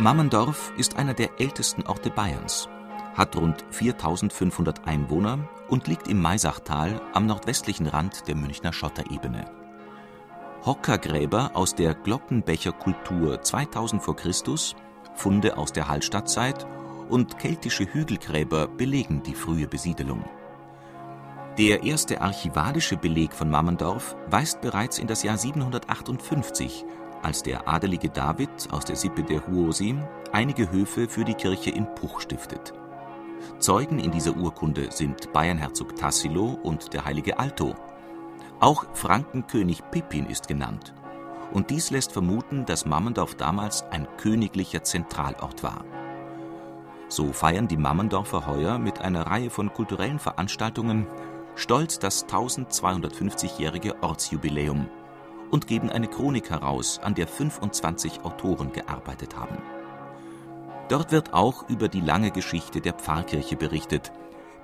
Mammendorf ist einer der ältesten Orte Bayerns, hat rund 4500 Einwohner und liegt im Maisachtal am nordwestlichen Rand der Münchner Schotterebene. Hockergräber aus der Glockenbecher Kultur 2000 v. Chr., Funde aus der Hallstattzeit und keltische Hügelgräber belegen die frühe Besiedelung. Der erste archivalische Beleg von Mammendorf weist bereits in das Jahr 758 als der adelige David aus der Sippe der Huosi einige Höfe für die Kirche in Puch stiftet. Zeugen in dieser Urkunde sind Bayernherzog Tassilo und der heilige Alto. Auch Frankenkönig Pippin ist genannt. Und dies lässt vermuten, dass Mammendorf damals ein königlicher Zentralort war. So feiern die Mammendorfer heuer mit einer Reihe von kulturellen Veranstaltungen stolz das 1250-jährige Ortsjubiläum und geben eine Chronik heraus, an der 25 Autoren gearbeitet haben. Dort wird auch über die lange Geschichte der Pfarrkirche berichtet,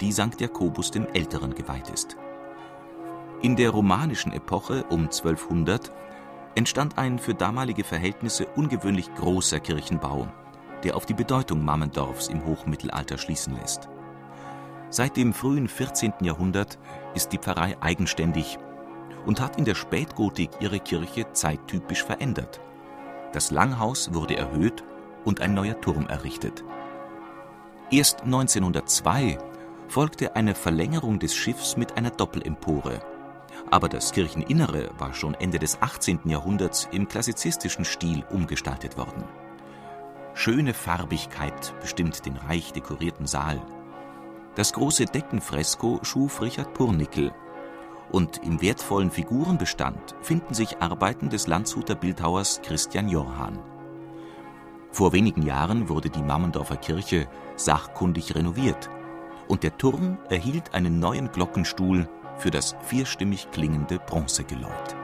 die St. Jakobus dem Älteren geweiht ist. In der romanischen Epoche um 1200 entstand ein für damalige Verhältnisse ungewöhnlich großer Kirchenbau, der auf die Bedeutung Mammendorfs im Hochmittelalter schließen lässt. Seit dem frühen 14. Jahrhundert ist die Pfarrei eigenständig und hat in der Spätgotik ihre Kirche zeittypisch verändert. Das Langhaus wurde erhöht und ein neuer Turm errichtet. Erst 1902 folgte eine Verlängerung des Schiffs mit einer Doppelempore. Aber das Kircheninnere war schon Ende des 18. Jahrhunderts im klassizistischen Stil umgestaltet worden. Schöne Farbigkeit bestimmt den reich dekorierten Saal. Das große Deckenfresko schuf Richard Purnickel und im wertvollen Figurenbestand finden sich Arbeiten des Landshuter Bildhauers Christian Jorhan. Vor wenigen Jahren wurde die Mammendorfer Kirche sachkundig renoviert und der Turm erhielt einen neuen Glockenstuhl für das vierstimmig klingende Bronzegeläut